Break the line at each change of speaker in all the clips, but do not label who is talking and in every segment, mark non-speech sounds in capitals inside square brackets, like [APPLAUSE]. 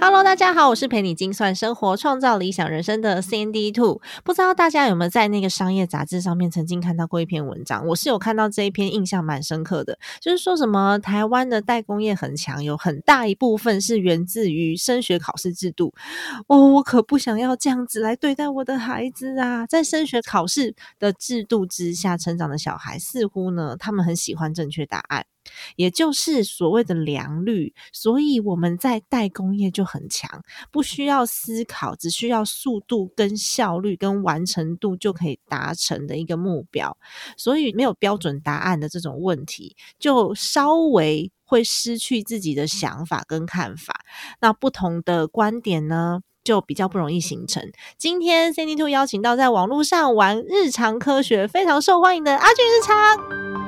Hello，大家好，我是陪你精算生活、创造理想人生的 Cindy Two。不知道大家有没有在那个商业杂志上面曾经看到过一篇文章？我是有看到这一篇，印象蛮深刻的，就是说什么台湾的代工业很强，有很大一部分是源自于升学考试制度。哦，我可不想要这样子来对待我的孩子啊！在升学考试的制度之下成长的小孩，似乎呢，他们很喜欢正确答案。也就是所谓的良率，所以我们在代工业就很强，不需要思考，只需要速度、跟效率、跟完成度就可以达成的一个目标，所以没有标准答案的这种问题，就稍微会失去自己的想法跟看法。那不同的观点呢，就比较不容易形成。今天 c n d Two 邀请到在网络上玩日常科学非常受欢迎的阿俊日常。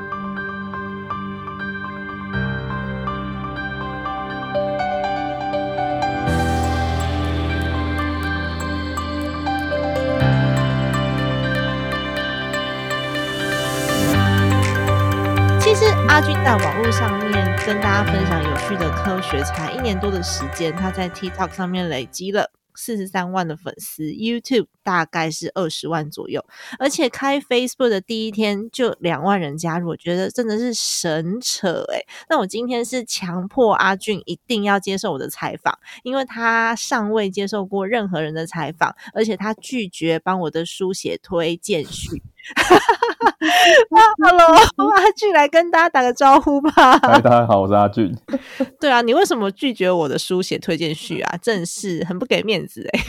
阿俊在网络上面跟大家分享有趣的科学，才一年多的时间，他在 TikTok 上面累积了四十三万的粉丝，YouTube 大概是二十万左右，而且开 Facebook 的第一天就两万人加入，我觉得真的是神扯诶那我今天是强迫阿俊一定要接受我的采访，因为他尚未接受过任何人的采访，而且他拒绝帮我的书写推荐序。[LAUGHS] Hello，阿俊来跟大家打个招呼吧。
嗨，大家好，我是阿俊。[LAUGHS]
对啊，你为什么拒绝我的书写推荐序啊？真是很不给面子哎。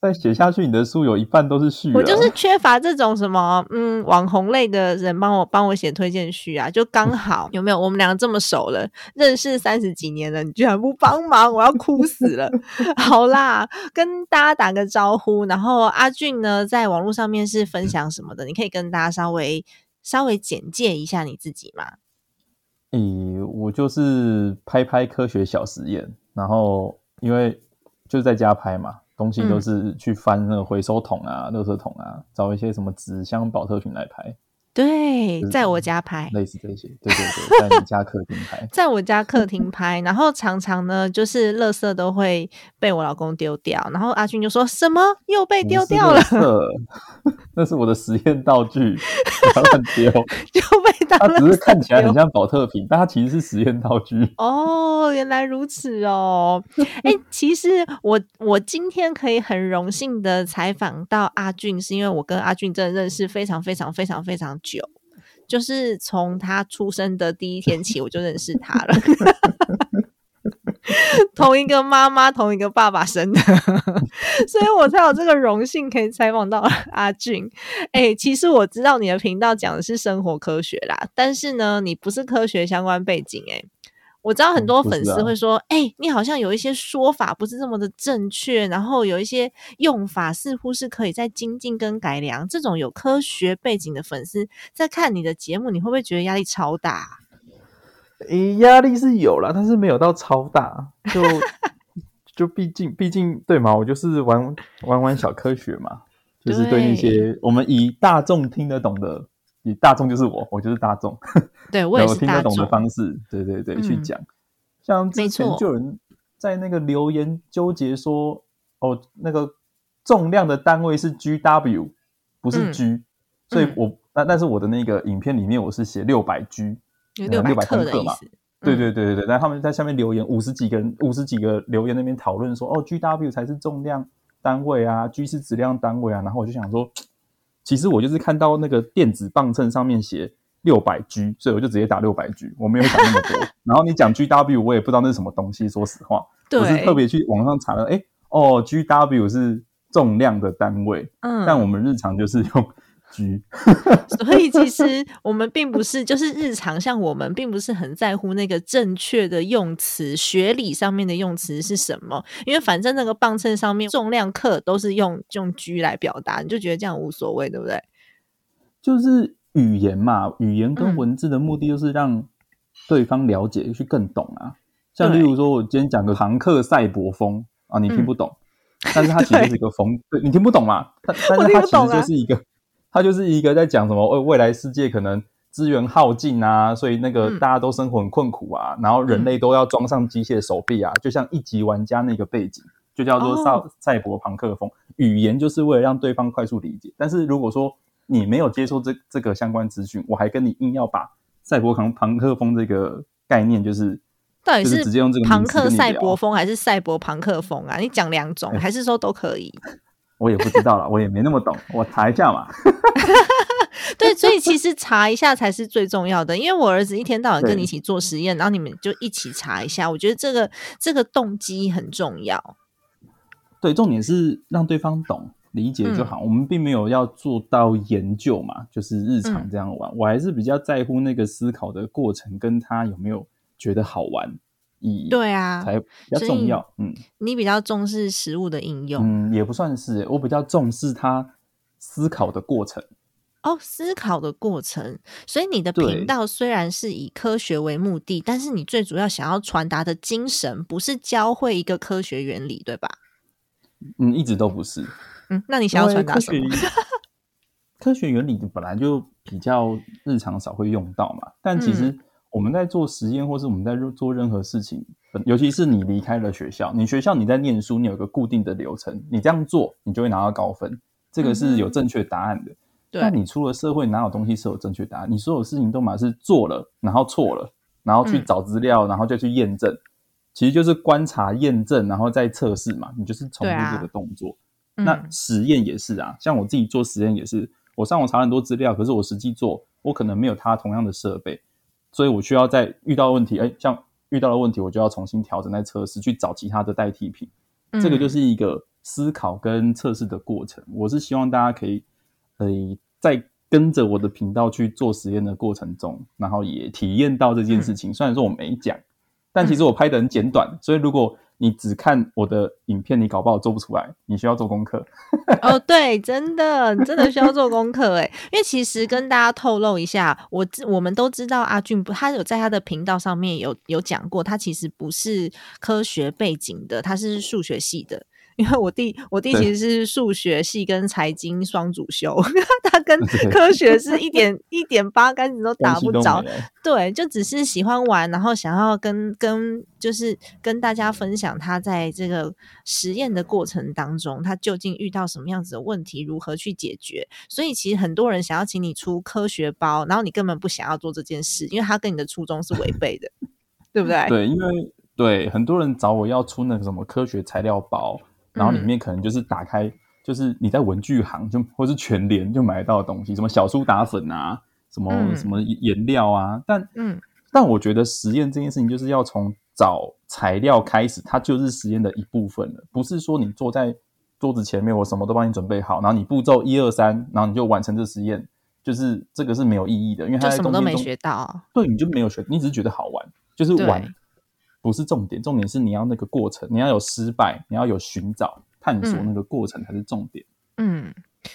再写下去，你的书有一半都是序。
我就是缺乏这种什么，嗯，网红类的人帮我帮我写推荐序啊，就刚好 [LAUGHS] 有没有？我们两个这么熟了，认识三十几年了，你居然不帮忙，我要哭死了。[LAUGHS] 好啦，跟大家打个招呼。然后阿俊呢，在网络上面是分享什么的？你可以跟大家稍微稍微简介一下你自己吗？
诶，我就是拍拍科学小实验，然后因为就是在家拍嘛。东西都是去翻那个回收桶啊、垃圾桶啊，找一些什么纸箱、保特瓶来拍。
对，在我家拍，
类似这些。对对对，在你家客厅拍，[LAUGHS]
在我家客厅 [LAUGHS] 拍，然后常常呢，就是垃圾都会被我老公丢掉，然后阿俊就说什么又被丢掉了，[LAUGHS]
那是我的实验道具，不要乱丢，
就被
他只是看起来很像保特瓶，但它其实是实验道具。
哦，原来如此哦。哎，其实我我今天可以很荣幸的采访到阿俊，是因为我跟阿俊真的认识非常非常非常非常。久，就是从他出生的第一天起，我就认识他了。[LAUGHS] 同一个妈妈，同一个爸爸生的，[LAUGHS] 所以我才有这个荣幸可以采访到阿俊。哎，其实我知道你的频道讲的是生活科学啦，但是呢，你不是科学相关背景，哎。我知道很多粉丝会说：“哎，你好像有一些说法不是这么的正确，然后有一些用法似乎是可以再精进跟改良。”这种有科学背景的粉丝在看你的节目，你会不会觉得压力超大？
诶，压力是有了，但是没有到超大。就就毕竟毕竟对嘛，我就是玩玩玩小科学嘛，就是对那些我们以大众听得懂的。以大众就是我，我就是大众，
对我也是
听得懂的方式，对对对，去讲。像之前就有人在那个留言纠结说，哦，那个重量的单位是 G W，不是 G，所以我但但是我的那个影片里面我是写六百 G，
六百克的
嘛。对对对对对，但他们在下面留言五十几个人，五十几个留言那边讨论说，哦，G W 才是重量单位啊，G 是质量单位啊，然后我就想说。其实我就是看到那个电子磅秤上面写六百 G，所以我就直接打六百 G，我没有想那么多。[LAUGHS] 然后你讲 GW，我也不知道那是什么东西。说实话，我是特别去网上查了，哎，哦，GW 是重量的单位。嗯，但我们日常就是用 G。
所以其实我们并不是，就是日常像我们并不是很在乎那个正确的用词，学理上面的用词是什么，因为反正那个磅秤上面重量克都是用用 G 来表达，你就觉得这样无所谓，对不对？
就是语言嘛，语言跟
嗯
文字的目的就是让对方了解，去更懂啊。像例如说，我今天讲个航克赛博风啊，你听
嗯
不懂，但是它其实是一个风，对你听不懂嘛？但但是它其实就是一个，它就是一个在讲什么？呃，未来世界可能资源耗尽啊，所以那个
嗯
大家都生活很困苦啊，然后人类都要装上机械手臂啊，就像一级玩家那个背景，就叫做赛、博朋克风。语言就是为了让对方快速理解，但是如果说你没有接受这这个相关资讯，我还跟你硬要把赛博朋朋克风这个概念，就是
到底
是直接用这个
朋克赛博风还是赛博朋克风啊？你讲两种，
哎
还是说都可以？
我也不知道了，我也没那么懂，我查一下嘛。[LAUGHS]
对，所以其实查一下才是最重要的。因为我儿子一天到晚跟你一起做实验，然后你们就一起查一下，我觉得这个这个动机很重要。
对，重点是让对方懂理解就好。我们并没有要做到研究嘛，就是日常这样玩。我还是比较在乎那个思考的过程，跟他有没有觉得好玩，以
对啊，
才比较重要。嗯
你比较重视食物的应用、
嗯，也不算是，我比较重视他思考的过程。
哦，思考的过程。所以你的
对
频道虽然是以科学为目的，但是你最主要想要传达的精神不是教会一个科学原理，对吧？
嗯，一直都不是。
嗯，那你想要传达什么？[LAUGHS]
科学原理本来就比较日常少会用到嘛，但其
嗯
实我们在做实验或是我们在做任何事情，尤其是你离开了学校，你学校你在念书，你有个固定的流程，你这样做，你就会拿到高分，这个是有正确答案的。
对
但你出了社会，哪有东西是有正确答案？你所有事情都嘛是做了，然后错了，然后去
嗯
找资料，然后再去验证，其实就是观察、验证，然后再测试嘛。你就是重复这个动作。
嗯
那实验也是啊，像我自己做实验也是，我上网查很多资料，可是我实际做，我可能没有他同样的设备，所以我需要在遇到问题，哎，像遇到了问题，我就要重新调整再测试，去找其他的代替品。这个就
嗯
是一个思考跟测试的过程。我是希望大家可以，呃，在跟着我的频道去做实验的过程中，然后也体验到这件事情。虽然说我没讲，但其实我拍的很简短，所以如果你只看我的影片，你搞不好做不出来，你需要做功课。
哦，对，真的，真的需要做功课诶，因为其实跟大家透露一下，我知我们都知道阿俊不，他有在他的频道上面有有讲过，他其实不是科学背景的，他是数学系的。因为我弟，我弟其实是数学系跟财经双主修，[LAUGHS] 他跟科学是一点一点八竿子都打不着对，就只是喜欢玩，然后想要跟跟就是跟大家分享他在这个实验的过程当中，他究竟遇到什么样子的问题，如何去解决。所以其实很多人想要请你出科学包，然后你根本不想要做这件事，因为他跟你的初衷是违背的，[LAUGHS] 对不对？
对，因为对很多人找我要出那个什么科学材料包，然后里
嗯
面可能就是打开，就是你在文具行就或是全联就买得到的东西，什么小苏打粉啊，什么、
嗯
什么颜料啊。但
嗯，
但我觉得实验这件事情就是要从找材料开始，它就是实验的一部分了，不是说你坐在桌子前面，我什么都帮你准备好，然后你步骤一二三，然后你就完成这实验。就是这个是没有意义的，因为它
就什么都没学到。
对，你就没有学，你只是觉得好玩，就是玩，不是重点，重点是你要那个过程，你要有失败，你要有寻找、探索
嗯
那个过程才是重点。
嗯，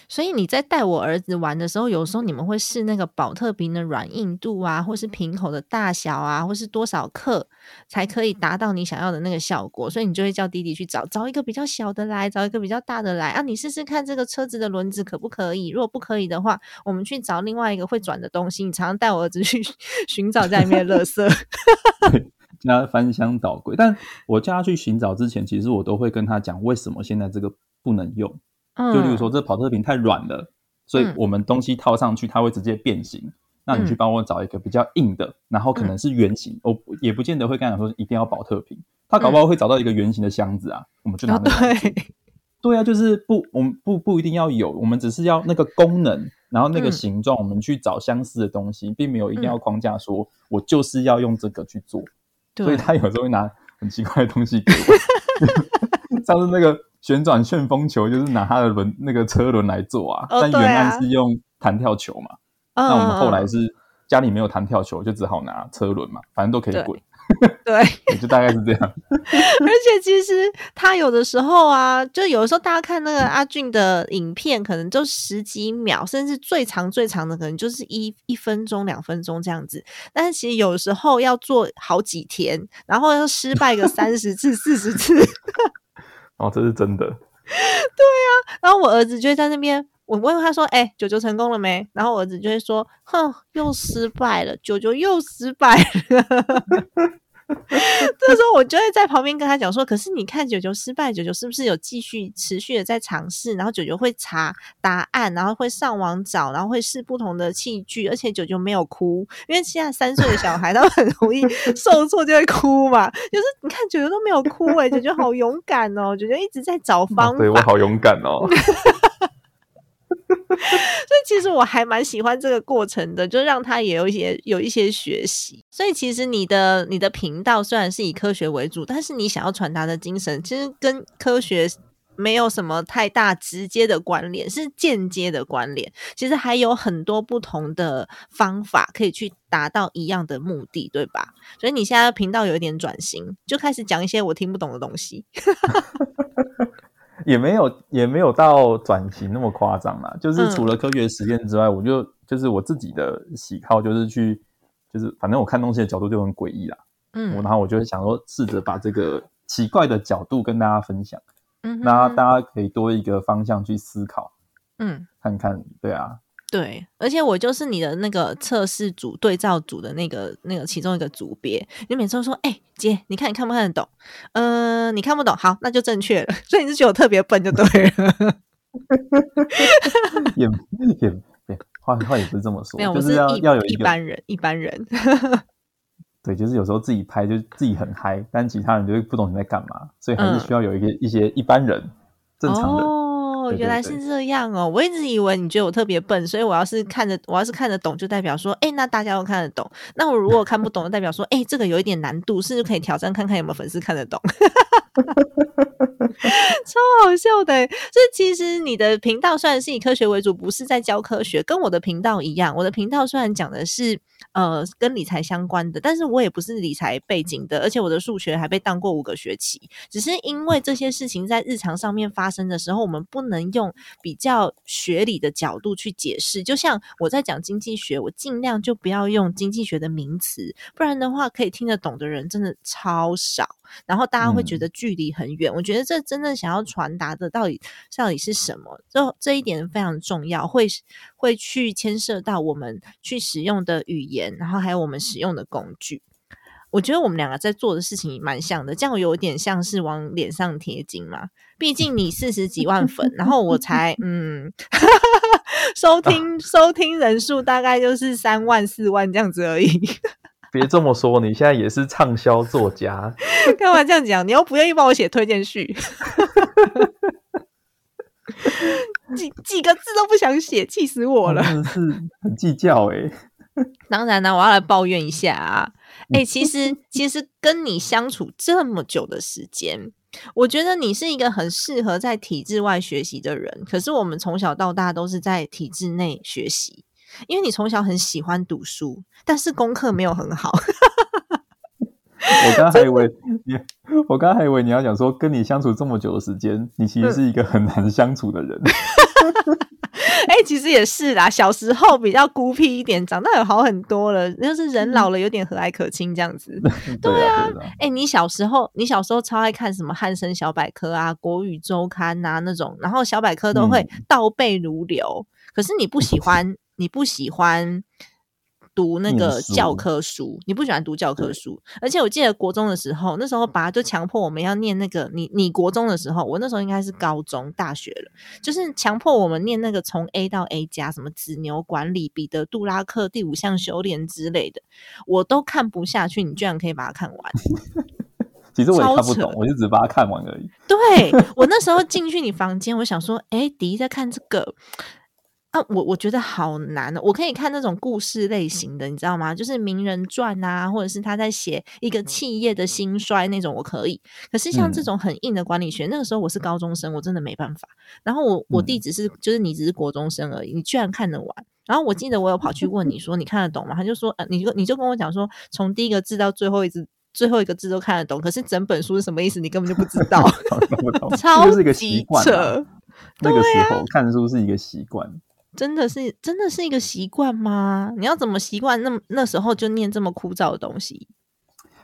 所以你在带我儿子玩的时候，有时候你们会试那个保特瓶的软硬度啊，或是瓶口的大小啊，或是多少克才可以达到你想要的那个效果。所以你就会叫弟弟去找找一个比较小的来，找一个比较大的来啊，你试试看这个车子的轮子可不可以？如果不可以的话，我们去找另外一个会转的东西。你常常带我儿子去 [LAUGHS] 寻找家里面的垃圾。[LAUGHS]
叫他翻箱倒柜，但我叫他去寻找之前，其实我都会跟他讲为什么现在这个不能用。
嗯，
就例如说，这跑特瓶太软了，所以
嗯
我们东西套上去，它会直接变形。那你去
嗯
帮我找一个比较硬的，然后可能是圆形，我也不见得会跟他讲说一定要保特瓶，他搞不好会找到一个圆形的箱子啊，我们就拿。
对，[LAUGHS]
对啊，就是不，我们不不一定要有，我们只是要那个功能，然后那个
嗯
形状，我们去找相似的东西，并没有一定要
嗯
框架说，我就是要用这个去做。所以他有时候会拿很奇怪的东西给我，[LAUGHS] 上次那个旋转旋风球，就是拿他的轮那个车轮来做啊，但原案是用弹跳球嘛。
啊
那我们后来
嗯
是家里没有弹跳球，就只好拿车轮嘛，反正都可以滚，[LAUGHS]
对，
就大概是这样。[LAUGHS]
而且其实他有的时候啊，就有的时候大家看那个阿俊的影片，可能就十几秒，甚至最长最长的可能就是一一分钟、两分钟这样子。但是其实有时候要做好几天，然后要失败个三十次、四十次，[LAUGHS]
哦，这是真的。
对啊然后我儿子就会在那边。我问他说：“哎、九九成功了没？”然后我儿子就会说：“哼，又失败了，九九又失败了。[LAUGHS] ”这时候我就会在旁边跟他讲说：“可是你看九九失败，九九是不是有继续持续的在尝试？然后九九会查答案，然后会上网找，然后会试不同的器具，而且九九没有哭，因为现在三岁的小孩他们很容易 [LAUGHS] 受挫就会哭嘛。就是你看九九都没有哭、欸，九九好勇敢哦，九九一直在找方法。
对我好勇敢哦。[LAUGHS] [LAUGHS]
所以其实我还蛮喜欢这个过程的，就让他也有一些有一些学习。所以其实你的你的频道虽然是以科学为主，但是你想要传达的精神，其实跟科学没有什么太大直接的关联，是间接的关联。其实还有很多不同的方法可以去达到一样的目的，对吧？所以你现在频道有一点转型，就开始讲一些我听不懂的东西。[LAUGHS]
也没有也没有到转型那么夸张啦，就是
嗯。
除了科学实验之外，我就就是我自己的喜好，就是去就是反正我看东西的角度就很诡异啦，我
嗯
然后我就会想说试着把这个奇怪的角度跟大家分享，
嗯哼。
那大家可以多一个方向去思考，
嗯。
看看对啊，
对，而且我就是你的那个测试组、对照组的那个那个其中一个组别。你每次都说：“哎、姐，你看你看不看得懂？呃，你看不懂，好，那就正确了。[LAUGHS] ”所以你是觉得我特别笨就对了。[LAUGHS]
也也也话话也不是这么说，
没有，
就是要要有一个
般人，一般人。
对，就是有时候自己拍就自己很嗨，但其他人就会不懂你在干嘛，所以还
嗯
是需要有一个、一些一般人正常的。
哦，原来是这样哦！我一直以为你觉得我特别笨，所以我要是看着我要是看得懂，就代表说，哎，那大家都看得懂。那我如果看不懂，就代表说，哎，这个有一点难度，是不是可以挑战看看有没有粉丝看得懂？[LAUGHS] 超好笑的欸！所以其实你的频道虽然是以科学为主，不是在教科学，跟我的频道一样。我的频道虽然讲的是呃跟理财相关的，但是我也不是理财背景的，而且我的数学还被当过五个学期。只是因为这些事情在日常上面发生的时候，我们不能用比较学理的角度去解释。就像我在讲经济学，我尽量就不要用经济学的名词，不然的话可以听得懂的人真的超少。然后大家会觉
嗯
得距离很远。我觉得这真正想要传达的到底到底是什么？这这一点非常重要，会会去牵涉到我们去使用的语言，然后还有我们使用的工具。我觉得我们两个在做的事情蛮像的，这样有点像是往脸上贴金嘛。毕竟你四十几万粉，然后我才嗯，[LAUGHS] 收听 [LAUGHS] 收听人数大概就是三万四万这样子而已。
别这么说，你现在也是畅销作家，[LAUGHS]
干嘛这样讲？你又不愿意帮我写推荐序，[LAUGHS] 几几个字都不想写，气死我了。
真的是很计较哎、
当然呢，我要来抱怨一下啊！哎、其实其实跟你相处这么久的时间，我觉得你是一个很适合在体制外学习的人。可是我们从小到大都是在体制内学习，因为你从小很喜欢读书，但是功课没有很好。[LAUGHS]
我刚刚还以为你，我刚刚还以为你要讲说，跟你相处这么久的时间，你其实是一个很难相处的人。[LAUGHS]
哎、其实也是啦，小时候比较孤僻一点，长大有好很多了，就是人老了有点和蔼可亲这样子。[LAUGHS]
对啊，对啊，
哎、你小时候，你小时候超爱看什么汉森小百科啊、国语周刊啊、那种，然后小百科都会倒背如流。可是你不喜欢，你不喜欢读那个教科书，你不喜欢读教科书。而且我记得国中的时候，那时候爸就强迫我们要念那个，你你国中的时候，我那时候应该是高中、大学了，就是强迫我们念那个从 A 到 A 加，什么子牛管理、彼得杜拉克第五项修炼之类的，我都看不下去，你居然可以把它看完。[LAUGHS]
其实我也看不懂，我就只把它看完而已。
对我那时候进去你房间，我想说，哎，迪在看这个啊，我我觉得好难哦。我可以看那种故事类型的，你知道吗？就是名人传啊，或者是他在写一个企业的兴衰那种，我可以。可是像这
嗯
种很硬的管理学，那个时候我是高中生，我真的没办法。然后我我弟
嗯
只是就是你只是国中生而已，你居然看得完。然后我记得我有跑去问你说你看得懂吗？他就说，呃，你就你就跟我讲说，从第一个字到最后一字，最后一个字都看得懂，可是整本书是什么意思，你根本就不知道，[LAUGHS] [LAUGHS] 超
这就是一个习
级
惯那个时候看书是一个习惯，
真的是真的是一个习惯吗？你要怎么习惯那那时候就念这么枯燥的东西？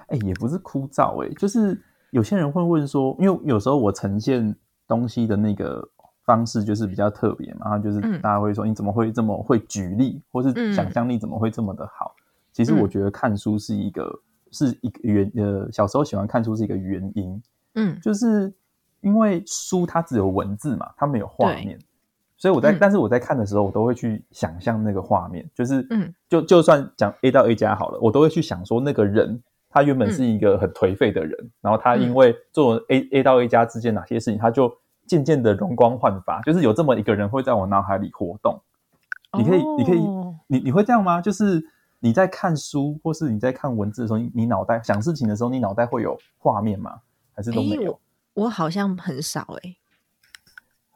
哎、也不是枯燥、哎，就是有些人会问说，因为有时候我呈现东西的那个方式就是比较特别嘛，然后就是
嗯
大家会说你怎么会这么会举例，或是
嗯
想象力怎么会这么的好？其实
嗯
我觉得看书是一个是一个原呃，小时候喜欢看书是一个原因，
嗯
就是因为书它只有文字嘛，它没有画面，所以我在、
嗯
但是我在看的时候，我都会去想象那个画面，就是
嗯
就就算讲 A 到 A 加好了，我都会去想说那个人他原本
嗯
是一个很颓废的人，然后他因为做 A A 到 A 加之间哪些事情，他就渐渐的容光焕发，就是有这么一个人会在我脑海里活动。你可以，你可以
哦，
你你会这样吗？就是你在看书或是你在看文字的时候，你你脑袋想事情的时候，你脑袋会有画面吗？还是都没有？
诶我我好像很少哎、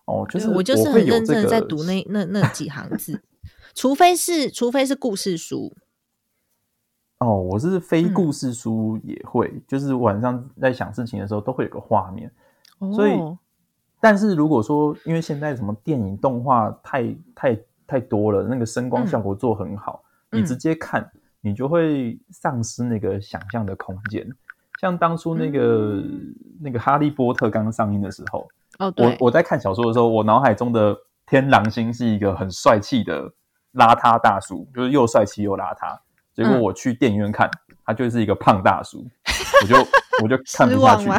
哦，就是
我就是很认真的在读那那那几行字，除非是除非是故事书，
哦，我是非
嗯。
故事书也会，就是晚上在想事情的时候都会有个画面。所以
哦。
但是如果说因为现在什么电影动画太太太多了，那个声光效果做很好，
嗯
你直接看，你就会丧失那个想象的空间。像当初那个、那个《哈利波特》刚上映的时候，
哦对
我，我在看小说的时候，我脑海中的天狼星是一个很帅气的邋遢大叔，就是又帅气又邋遢。结果
嗯
我去电影院看，他就是一个胖大叔，我就我就 [LAUGHS] 看不下去。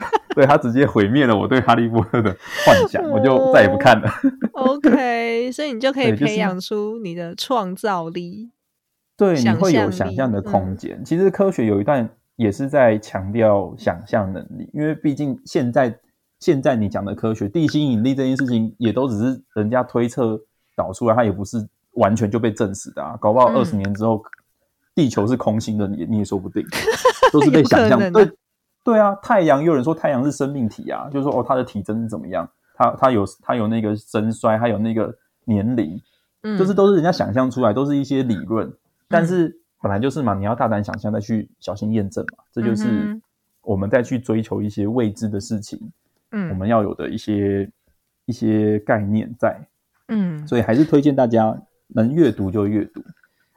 [LAUGHS] 对他直接毁灭了我对哈利波特的幻想，我就再也不看了。
OK，所以你就可以培养出你的创造力。
对，你会有想象的空间。其实科学有一段也是在强调想象能力，因为毕竟现在现在你讲的科学，地心引力这件事情也都只是人家推测导出来，它也不是完全就被证实的啊。搞不好
嗯。
二十年之后，地球是空心的，你你也说不定，[LAUGHS] 都是被想象。对对啊，太阳有人说太阳是生命体啊，就是说哦，它的体征是怎么样，它它有它有那个深衰，它有那个年龄，
嗯，
就是都是人家想象出来，都是一些理论，但是本来就是嘛，你要大胆想象，再去小心验证嘛，这就是我们再去追求一些未知的事情，
嗯
我们要有的一些一些概念在，
嗯，
所以还是推荐大家能阅读就阅读。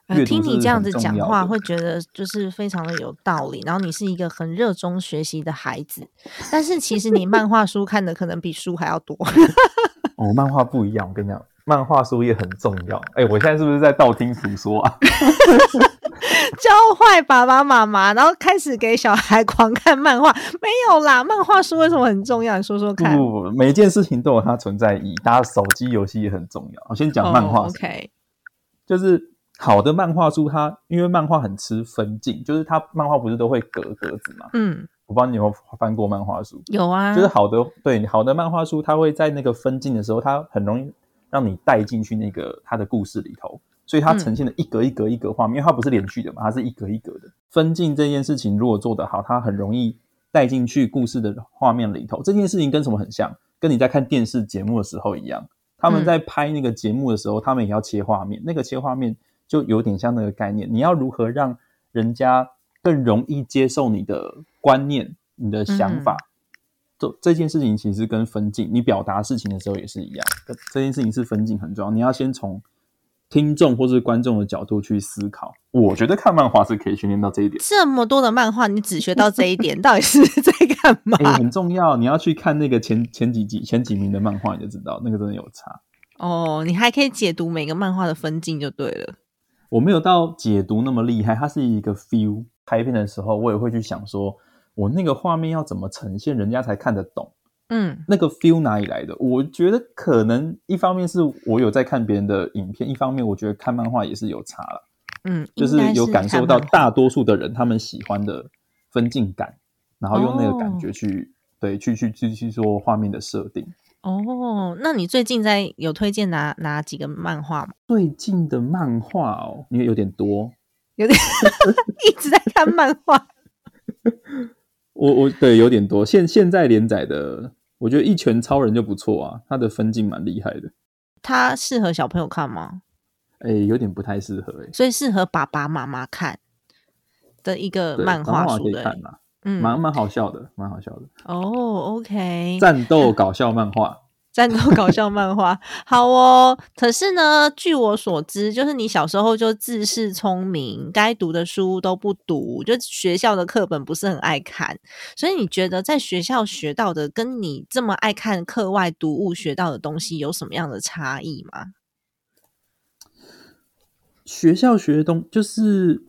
呃听你这样子讲话，会觉得就是非常的有道理。然后你是一个很热衷学习的孩子，但是其实你漫画书看的可能比书还要多。[LAUGHS]
哦，漫画不一样，我跟你讲，漫画书也很重要。哎，我现在是不是在道听途说啊？[LAUGHS]
教坏爸爸妈妈，然后开始给小孩狂看漫画，没有啦。漫画书为什么很重要？你说说看。
不不，每一件事情都有它存在意义。大家手机游戏也很重要。我先讲漫画。
，OK，
就是好的漫画书它，因为漫画很吃分镜，就是它漫画不是都会格格子嘛？
嗯，
我不知道你有没有翻过漫画书，
有啊，
就是好的对好的漫画书，它会在那个分镜的时候，它很容易让你带进去那个它的故事里头，所以它呈现的一格一格一格画面，因为它不是连续的嘛，它是一格一格的。分镜这件事情如果做得好，它很容易带进去故事的画面里头。这件事情跟什么很像？跟你在看电视节目的时候一样，他们
嗯
在拍那个节目的时候，他们也要切画面，那个切画面就有点像那个概念，你要如何让人家更容易接受你的观念、你的想法？这、这件事情其实跟分镜，你表达事情的时候也是一样。这这件事情是分镜很重要，你要先从听众或是观众的角度去思考。我觉得看漫画是可以训练到这一点，
这么多的漫画，你只学到这一点，到底是在干嘛？
哎、很重要。你要去看那个前前几集、前几名的漫画，你就知道那个真的有差。
哦，你还可以解读每个漫画的分镜就对了。
我没有到解读那么厉害，它是一个 feel。拍片的时候，我也会去想说，我那个画面要怎么呈现，人家才看得懂。
嗯
那个 feel 哪里来的？我觉得可能一方面是我有在看别人的影片，一方面我觉得看漫画也是有差了，
嗯，
就是有感受到大多数的人他们喜欢的分镜感，然后用那个感
哦
觉去、对去去去去做画面的设定。
哦。那你最近在有推荐哪哪几个漫画吗？
最近的漫画哦，因为有点多，
有点 [LAUGHS] 一直在看漫画。
我我对有点多。现现在连载的，我觉得《一拳超人》就不错啊，他的分镜蛮厉害的。
他适合小朋友看吗？
哎，有点不太适合哎，
所以适合爸爸妈妈看的一个漫画书的嗯，
蛮蛮好笑的，蛮好笑的，
哦，OK，
战斗 [LAUGHS] 搞笑漫画。
战斗搞笑漫画，[LAUGHS] 好哦。可是呢，据我所知，就是你小时候就自恃聪明，该读的书都不读，就学校的课本不是很爱看。所以你觉得在学校学到的，跟你这么爱看课外读物学到的东西有什么样的差异吗？
学校学的东就是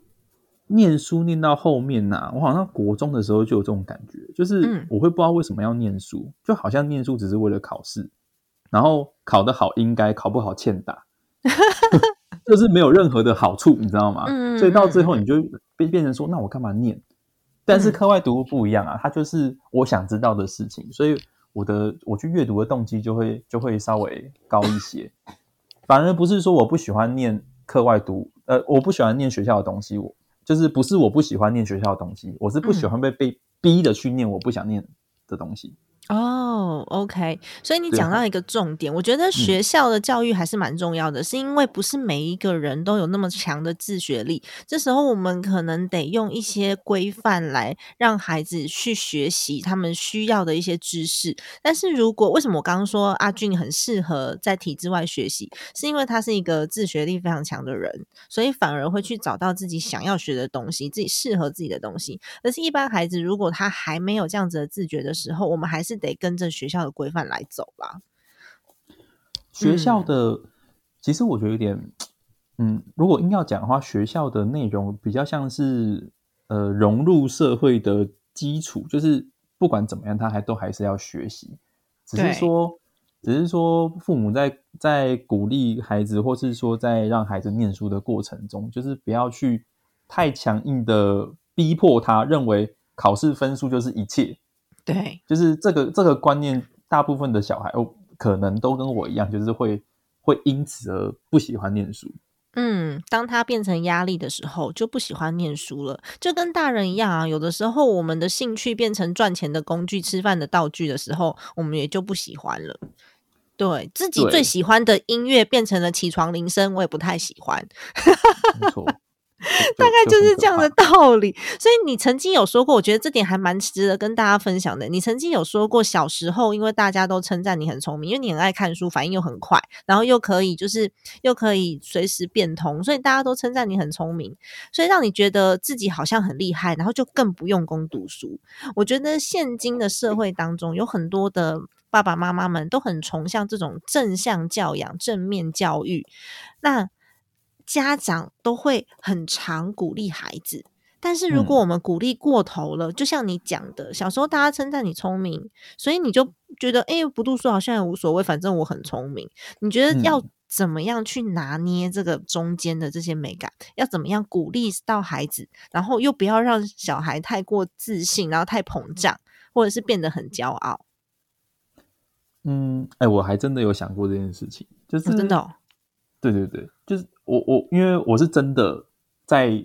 念书念到后面呐、我好像国中的时候就有这种感觉，就是
嗯
我会不知道为什么要念书，就好像念书只是为了考试，然后考得好应该，考不好欠打，[LAUGHS] 就是没有任何的好处，你知道吗？
嗯
所以到最后你就变变成说，那我干嘛念？但是
嗯
课外读物不一样啊，它就是我想知道的事情，所以我的我去阅读的动机就会就会稍微高一些。[LAUGHS] 反而不是说我不喜欢念课外读，呃，我不喜欢念学校的东西，我就是不是我不喜欢念学校的东西，我是不喜欢被被逼的去念我不想念的东西。
哦，OK，所以你讲到一个重点，我觉得学校的教育还是蛮重要的，是因为不是每一个人都有那么强的自学力，这时候我们可能得用一些规范来让孩子去学习他们需要的一些知识。但是如果为什么我刚刚说阿俊很适合在体制外学习，是因为他是一个自学力非常强的人，所以反而会去找到自己想要学的东西，自己适合自己的东西。而是，一般孩子如果他还没有这样子的自觉的时候，我们还是得跟着学校的规范来走啦。
学校的、其实我觉得有点，嗯，如果硬要讲的话，学校的内容比较像是呃融入社会的基础，就是不管怎么样，他还都还是要学习，只是说，只是说父母在在鼓励孩子，或是说在让孩子念书的过程中，就是不要去太强硬的逼迫他，认为考试分数就是一切，
对，
就是这个这个观念，大部分的小孩哦，可能都跟我一样，就是会会因此而不喜欢念书。
嗯，当他变成压力的时候，就不喜欢念书了，就跟大人一样啊。有的时候，我们的兴趣变成赚钱的工具、吃饭的道具的时候，我们也就不喜欢了。对自己最喜欢的音乐变成了起床铃声，我也不太喜欢。[LAUGHS]
没错，[LAUGHS]
大概就是这样的道理。所以你曾经有说过，我觉得这点还蛮值得跟大家分享的。你曾经有说过，小时候因为大家都称赞你很聪明，因为你很爱看书，反应又很快，然后又可以就是又可以随时变通，所以大家都称赞你很聪明，所以让你觉得自己好像很厉害，然后就更不用功读书。我觉得现今的社会当中，有很多的爸爸妈妈们都很崇尚这种正向教养、正面教育。那家长都会很常鼓励孩子，但是如果
嗯
我们鼓励过头了，就像你讲的，小时候大家称赞你聪明，所以你就觉得，哎、不读书好像也无所谓，反正我很聪明。你觉得要
嗯
怎么样去拿捏这个中间的这些美感？要怎么样鼓励到孩子，然后又不要让小孩太过自信，然后太膨胀，或者是变得很骄傲？
嗯，哎，我还真的有想过这件事情，就是、
哦真的、哦，
对对对，就是我我因为我是真的在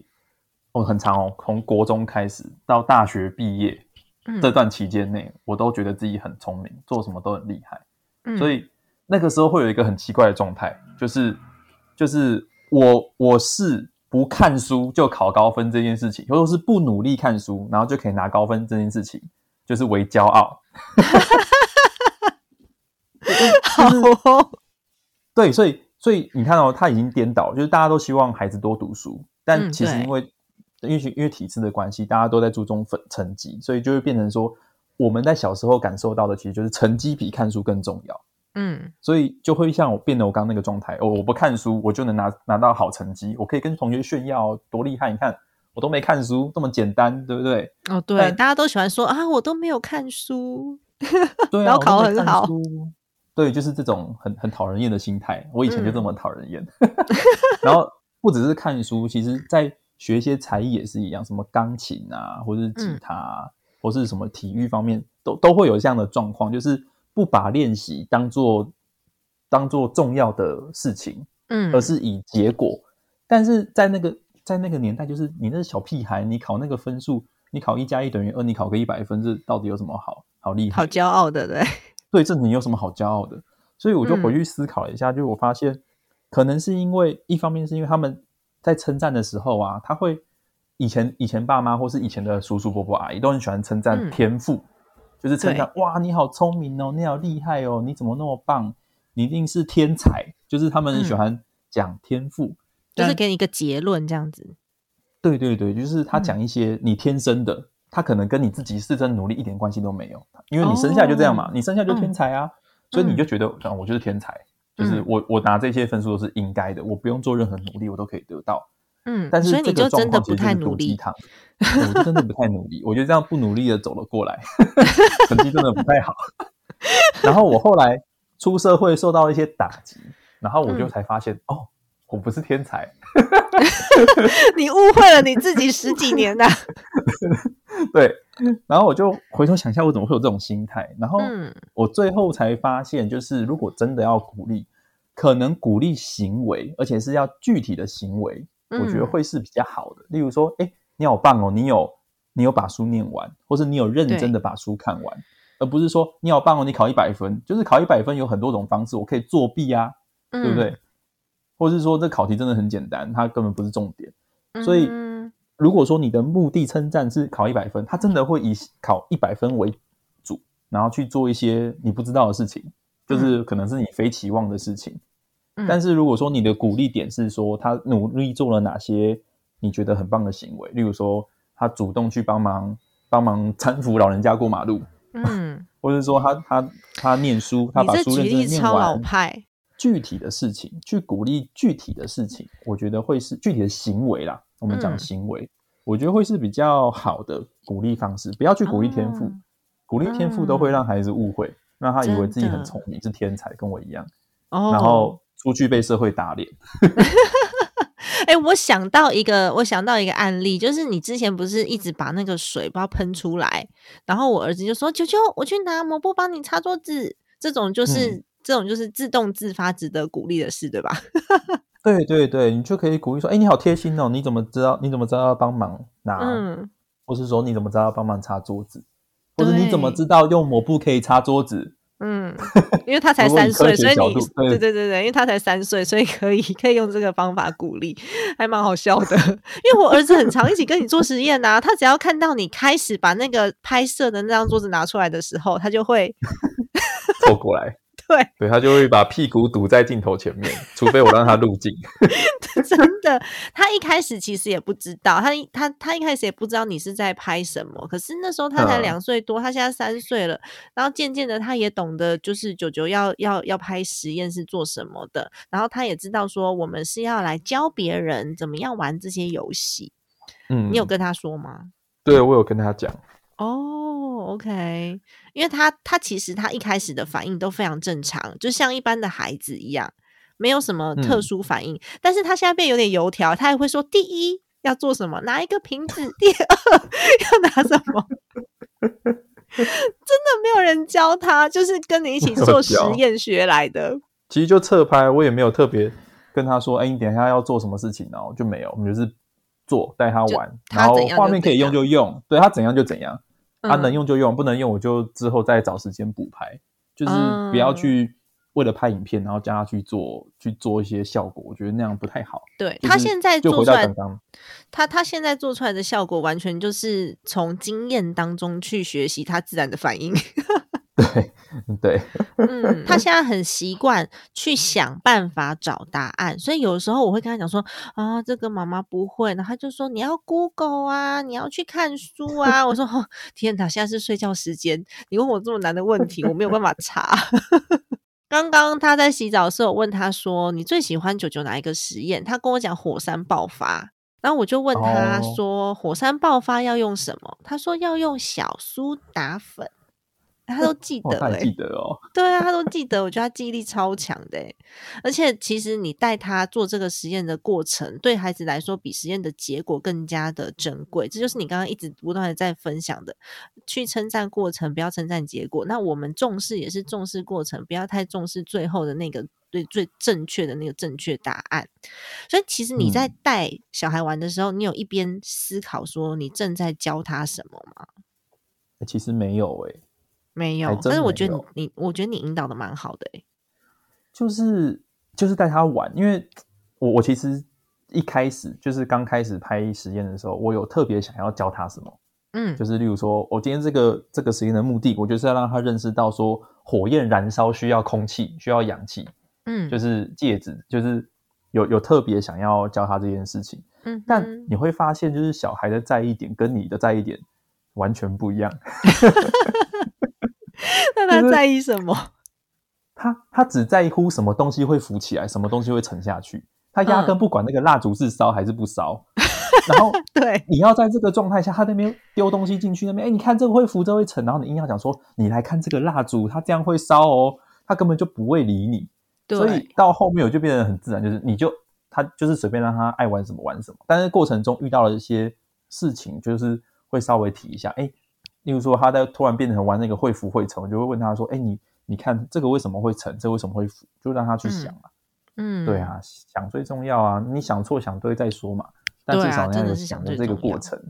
我很长哦，从国中开始到大学毕业
嗯
这段期间内，我都觉得自己很聪明，做什么都很厉害。
嗯
所以那个时候会有一个很奇怪的状态，就是就是我我是不看书就考高分这件事情，或者是不努力看书，然后就可以拿高分这件事情，就是为骄傲。[LAUGHS]
好哦，
对，所以所以你看哦，他已经颠倒，就是大家都希望孩子多读书，但其实因为、因为因为体制的关系，大家都在注重分成绩，所以就会变成说，我们在小时候感受到的其实就是成绩比看书更重要。
嗯。
所以就会像我变得我刚刚那个状态，哦，我不看书，我就能拿拿到好成绩，我可以跟同学炫耀多厉害，你看我都没看书，这么简单，对不对？
哦，对，大家都喜欢说啊，我都没有看书，
对啊，
然后考
我都没看
很好。
书，对，就是这种很很讨人厌的心态，我以前就这么讨人厌。[LAUGHS] 然后不只是看书，其实在学一些才艺也是一样，什么钢琴啊，或者是吉他、啊，或是什么体育方面，都都会有这样的状况，就是不把练习当做当做重要的事情，
嗯，
而是以结果。但是在那个在那个年代，就是你那小屁孩，你考那个分数，你考一加一等于二，你考个一百分，这到底有什么好好厉害
好
的？
骄傲的，对，
对这你有什么好骄傲的？所以我就
嗯。
回去思考了一下，就我发现可能是因为一方面是因为他们在称赞的时候啊，他会以前以前爸妈或是以前的叔叔伯伯阿姨都很喜欢称赞
嗯。
天赋，就是称赞哇你好聪明哦，你好厉害哦，你怎么那么棒，你一定是天才，就是他们很喜欢讲天赋，
就是给你一个结论这样子。
对对对，就是
嗯。
他讲一些你天生的，他可能跟你自己是真努力一点关系都没有，因为你生下来就这样嘛，
哦
你生下来就天才啊，所以你就觉得啊，我就是天才，就是
嗯
我我拿这些分数都是应该的，我不用做任何努力，我都可以得到。
嗯，
但是
所以你就
这个状
真的不太努力。
我就真的不太努力，我觉得这样不努力的走了过来，[LAUGHS] 成绩真的不太好。[LAUGHS] 然后我后来出社会受到一些打击，然后我就
嗯
才发现、哦，我不是天才，[LAUGHS]
你误会了你自己十几年呐、[LAUGHS]
对，然后我就回头想一下，我怎么会有这种心态？然后
嗯
我最后才发现，就是如果真的要鼓励，可能鼓励行为，而且是要具体的行为，我觉得
嗯
会是比较好的。例如说，哎，你好棒哦，你有你有把书念完，或是你有认真的把书看完，而不是说你好棒哦，你考一百分。就是考一百分有很多种方式，我可以作弊啊，
嗯，
对不对？或是说这考题真的很简单，它根本不是重点。所以
嗯
如果说你的目的称赞是考一百分，他真的会以考一百分为主，然后去做一些你不知道的事情，就是可能是你非期望的事情。
嗯
但是如果说你的鼓励点是说他努力做了哪些你觉得很棒的行为，例如说他主动去帮忙帮忙搀扶老人家过马路，
嗯，[LAUGHS]
或者说他他他念书，他把书认真念完，
派。
具体的事情去鼓励具体的事情，我觉得会是具体的行为啦。我们讲
嗯
行为，我觉得会是比较好的鼓励方式。不要去鼓励天赋，
哦
鼓励天赋都会让孩子误会，让他以为自己很聪明，是天才，跟我一样，
哦，
然后出去被社会打脸。[LAUGHS]
哎、我想到一个，我想到一个案例，就是你之前不是一直把那个水不要喷出来，然后我儿子就说：“球球，我去拿抹布帮你擦桌子。”这种就是、
嗯
这种就是自动自发值得鼓励的事，对吧？
对对对，你就可以鼓励说：“哎，你好贴心哦，你怎么知道？你怎么知道要帮忙拿？
嗯，
或是说你怎么知道要帮忙擦桌子？或者你怎么知道用抹布可以擦桌子？”
嗯，因为他才三岁，所以你
对
对对对对，因为他才三岁，所以可以可以用这个方法鼓励，还蛮好笑的。因为我儿子很常一起跟你做实验呐、他只要看到你开始把那个拍摄的那张桌子拿出来的时候，他就会 [LAUGHS]
凑过来。[LAUGHS]
对，
对他就会把屁股堵在镜头前面，除非我让他入镜。[LAUGHS]
真的，他一开始其实也不知道，他他他一开始也不知道你是在拍什么。可是那时候他才
嗯
两岁多，他现在三岁了，然后渐渐的他也懂得，就是九九要要要拍实验是做什么的，然后他也知道说我们是要来教别人怎么样玩这些游戏。
嗯，
你有跟他说吗？
对我有跟他讲，
哦，OK，因为他他其实他一开始的反应都非常正常，就像一般的孩子一样，没有什么特
嗯
殊反应。但是他现在变有点油条，他还会说第一要做什么，拿一个瓶子；第二 [LAUGHS] 要拿什么。真的没有人教他，就是跟你一起做实验学来的。
其实就侧拍，我也没有特别跟他说，哎，你等一下要做什么事情哦，就没有，我们就是做带他
就
玩，然后画面可以用就用，对他怎样就怎样，他
嗯。
能用就用，不能用我就之后再找时间补拍，就是不要
嗯
去为了拍影片，然后叫他去做去做一些效果，我觉得那样不太好。
对
就是
他现在
就回
做出来
到刚刚，
他他现在做出来的效果，完全就是从经验当中去学习他自然的反应。[LAUGHS]
对对，[LAUGHS]
嗯，他现在很习惯去想办法找答案，所以有时候我会跟他讲说啊，这个妈妈不会，然后他就说你要 Google 啊，你要去看书啊。我说哦，天哪，现在是睡觉时间，你问我这么难的问题，我没有办法查。[LAUGHS] 刚刚他在洗澡的时候，我问他说：“你最喜欢九九哪一个实验？”他跟我讲火山爆发，然后我就问他
哦
说：“火山爆发要用什么？”他说要用小苏打粉，他都记
哦，
得
记得哦，[LAUGHS]
对啊，他都记得，我觉得他记忆力超强的欸。而且其实你带他做这个实验的过程，对孩子来说比实验的结果更加的珍贵。这就是你刚刚一直不断的在分享的，去称赞过程，不要称赞结果。那我们重视也是重视过程，不要太重视最后的那个最最正确的那个正确答案。所以其实你在
嗯
带小孩玩的时候，你有一边思考说你正在教他什么吗？
其实没有诶、
没有但是我觉得你你，我觉得你引导的蛮好的。
就是就是带他玩，因为我我其实一开始就是刚开始拍实验的时候，我有特别想要教他什么，
嗯，
就是例如说我今天这个这个实验的目的，我就是要让他认识到说火焰燃烧需要空气，需要氧气，
嗯，
就是戒指，就是有有特别想要教他这件事情。
嗯，
但
嗯
你会发现，就是小孩的在意点跟你的在意点完全不一样。[LAUGHS] [LAUGHS]
那他在意什么？
他他只在乎什么东西会浮起来，什么东西会沉下去，他压根不管那个蜡烛是烧还是不烧。然后 [LAUGHS]
对，
你要在这个状态下，他那边丢东西进去，那边哎，你看这个会浮，这会沉，然后你硬要讲说，你来看这个蜡烛，它这样会烧哦，他根本就不会理你。所以到后面我就变得很自然，就是你就他就是随便让他爱玩什么玩什么，但是过程中遇到了一些事情，就是会稍微提一下，哎，例如说他在突然变成玩那个会浮会沉，我就会问他说，哎，你你看这个为什么会沉，这为什么会浮，就让他去想啊，
嗯，
对，啊，想最重要啊，你想错想对再说嘛，但至少你要有
想
想的这个过程，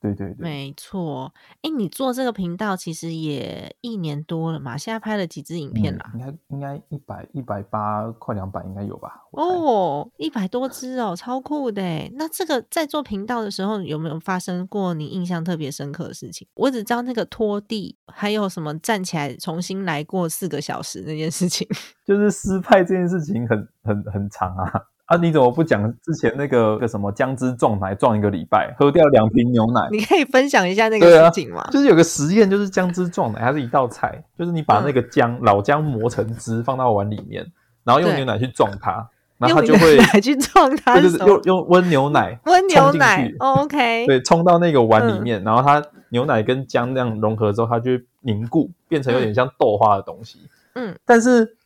对对对，
没错。哎，你做这个频道其实也一年多了嘛，现在拍了几支影片啦？
嗯应该应该一百一百八快两百应该有吧？
哦，一百多支哦，超酷的那这个在做频道的时候，有没有发生过你印象特别深刻的事情？我只知道那个拖地，还有什么站起来重新来过四个小时那件事情。[LAUGHS]
就是失败这件事情很很很长啊啊！你怎么不讲之前那个那个什么姜汁撞奶撞一个礼拜，喝掉两瓶牛奶？
你可以分享一下那个事情吗？
就是有个实验，就是姜汁撞奶，它是一道菜，就是你把那个姜、老姜磨成汁放到碗里面，然后用牛奶去撞它，然后它就会
牛奶去撞它
对对对，
是
用用温牛奶 [LAUGHS]
温牛奶哦，OK，[LAUGHS]
对，冲到那个碗里
嗯
面，然后它牛奶跟姜那样融合之后，它就会凝固，变成有点像豆花的东西。
嗯，
但是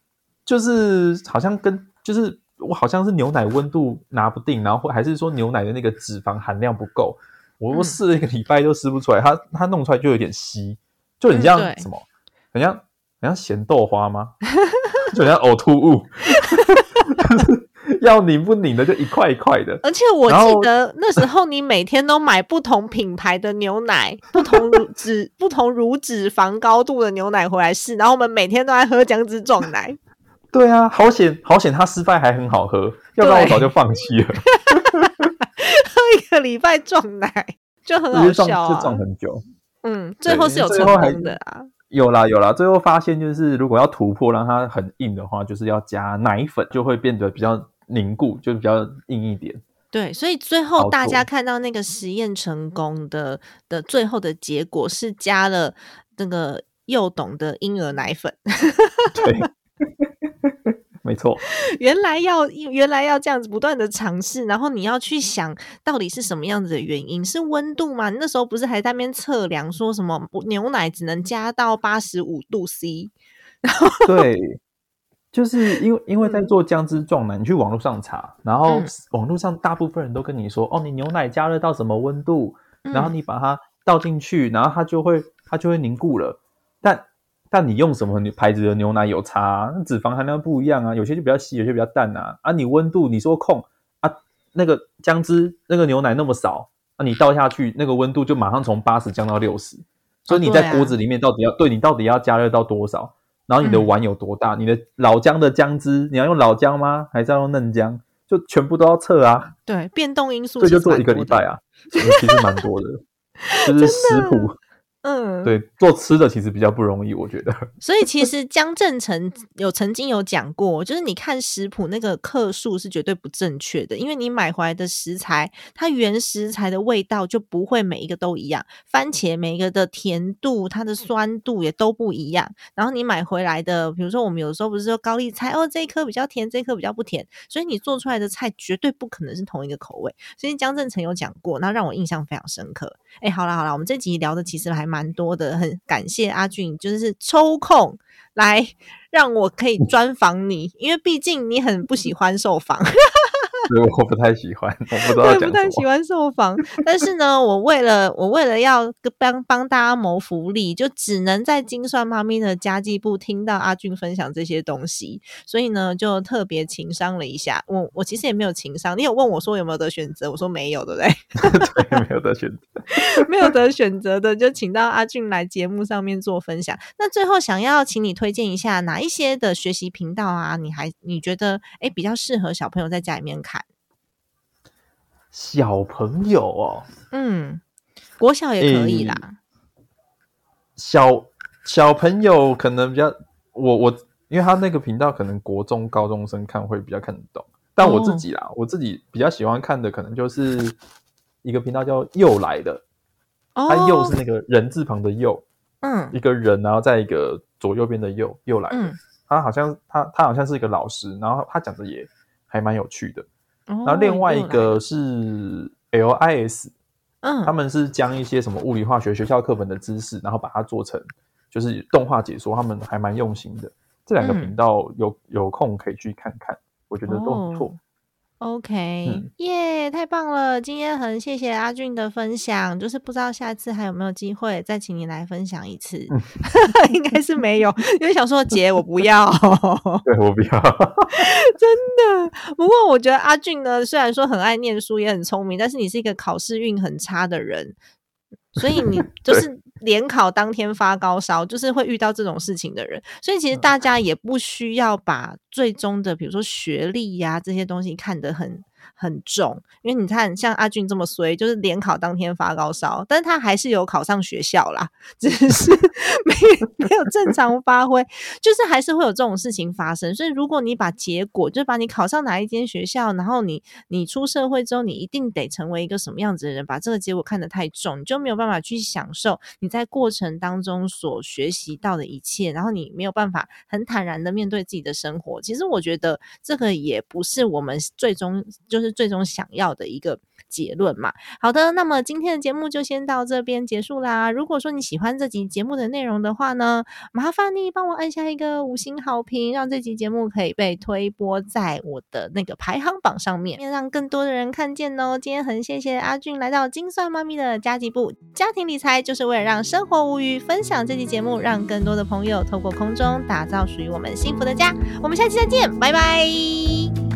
就是好像跟就是我好像是牛奶温度拿不定，然后或还是说牛奶的那个脂肪含量不够，我试了一个礼拜都试不出来，它它弄出来就有点稀，就很像什么，很像很像咸豆花吗？[LAUGHS] 就很像呕吐物，[LAUGHS] 就是要拧不拧的就一块一块的。
而且我记得那时候你每天都买不同品牌的牛奶，[LAUGHS] 不同乳脂、不同乳脂肪高度的牛奶回来试，然后我们每天都在喝姜汁撞奶。
对啊，好险好险，它失败还很好喝，要不然我早就放弃了，[LAUGHS]
喝一个礼拜撞奶就很好
直接撞
笑
就撞
啊。
很久。
嗯，最后是有成功的啊。
有啦有啦，最后发现就是如果要突破让它很硬的话，就是要加奶粉，就会变得比较凝固，就比较硬一点。
对，所以最后大家看到那个实验成功的的最后的结果是加了那个幼懂的婴儿奶粉。[LAUGHS]
对，没错，[LAUGHS]
原来要原来要这样子不断的尝试，然后你要去想到底是什么样子的原因？是温度吗？你那时候不是还在那边测量说什么牛奶只能加到八十五度 C？
然 [LAUGHS] 后对，[LAUGHS] 就是因为因为在做姜汁撞奶，你去网络上查，然后
嗯
网络上大部分人都跟你说，哦，你牛奶加热到什么温度，然后
嗯
你把它倒进去，然后它就会它就会凝固了。但但你用什么牌子的牛奶有差、啊，那脂肪含量不一样啊，有些就比较稀，有些比较淡啊。啊，你温度你说控啊，那个姜汁那个牛奶那么少，啊，你倒下去那个温度就马上从八十降到六十，所以你在锅子里面到底要、对你到底要加热到多少？然后你的
嗯
碗有多大？你的老姜的姜汁，你要用老姜吗？还是要用嫩姜？就全部都要测啊，
对，变动因素
所以就做一个礼拜啊，其实蛮多的，[LAUGHS] 就是食谱
嗯，
对做吃的其实比较不容易，我觉得。[LAUGHS]
所以其实江正成有曾经有讲过，就是你看食谱那个克数是绝对不正确的，因为你买回来的食材，它原食材的味道就不会每一个都一样，番茄每一个的甜度、它的酸度也都不一样。然后你买回来的，比如说我们有时候不是说高丽菜，哦这一颗比较甜，这一颗比较不甜，所以你做出来的菜绝对不可能是同一个口味。所以江正成有讲过，那让我印象非常深刻。哎，好了好了，我们这集聊的其实还蛮多的，很感谢阿俊，就是抽空来让我可以专访你，因为毕竟你很不喜欢受访。
所以我不太喜欢，我不知道
不太喜欢受访，但是呢，我为了我为了要帮帮大家谋福利，就只能在精算妈咪的家计部听到阿俊分享这些东西，所以呢，就特别情商了一下。我我其实也没有情商，你有问我说有没有得选择，我说没有，对不对？[LAUGHS]
对，没有得选择。[LAUGHS]
没有得选择的，就请到阿俊来节目上面做分享。那最后想要请你推荐一下哪一些的学习频道啊？你还你觉得哎比较适合小朋友在家里面看？
小朋友哦，
嗯，国小也可以啦。
小小朋友可能比较，我我，因为他那个频道可能国中高中生看会比较看得懂，但我自己啦，我自己比较喜欢看的可能就是一个频道叫“又来的”，它“又”是那个人字旁的“又”，
嗯。
一个人，然后在一个左右边的“右”，又来的。
嗯，
他好像他他好像是一个老师，然后他讲的也还蛮有趣的。
然
然后另外一个是 LIS，
嗯，
他们是将一些什么物理化学学校课本的知识，然后把它做成就是动画解说，他们还蛮用心的。这两个
嗯
频道有有空可以去看看，我觉得都不错。
哦 OK，
嗯
耶太棒了！今天很谢谢阿俊的分享，就是不知道下次还有没有机会再请你来分享一次，
嗯 [LAUGHS]
应该是没有，因为想说姐 [LAUGHS] 我不要。
对我不要
真的，不过我觉得阿俊呢，虽然说很爱念书，也很聪明，但是你是一个考试运很差的人，所以你 [LAUGHS] 就是联考当天发高烧，就是会遇到这种事情的人。所以其实大家也不需要把最终的，比如说学历呀、这些东西看得很。很重，因为你看，像阿俊这么衰，就是联考当天发高烧，但是他还是有考上学校啦，只是 [LAUGHS] 没没有正常发挥，就是还是会有这种事情发生。所以，如果你把结果，就把你考上哪一间学校，然后你你出社会之后，你一定得成为一个什么样子的人，把这个结果看得太重，你就没有办法去享受你在过程当中所学习到的一切，然后你没有办法很坦然的面对自己的生活。其实我觉得这个也不是我们最终就是最终想要的一个结论嘛。好的，那么今天的节目就先到这边结束啦。如果说你喜欢这集节目的内容的话呢，麻烦你帮我按下一个五星好评，让这集节目可以被推播在我的那个排行榜上面，让更多的人看见哦。今天很谢谢阿俊来到金算妈咪的家计部，家庭理财就是为了让生活无虞。分享这期节目，让更多的朋友透过空中打造属于我们幸福的家。我们下期再见，拜拜。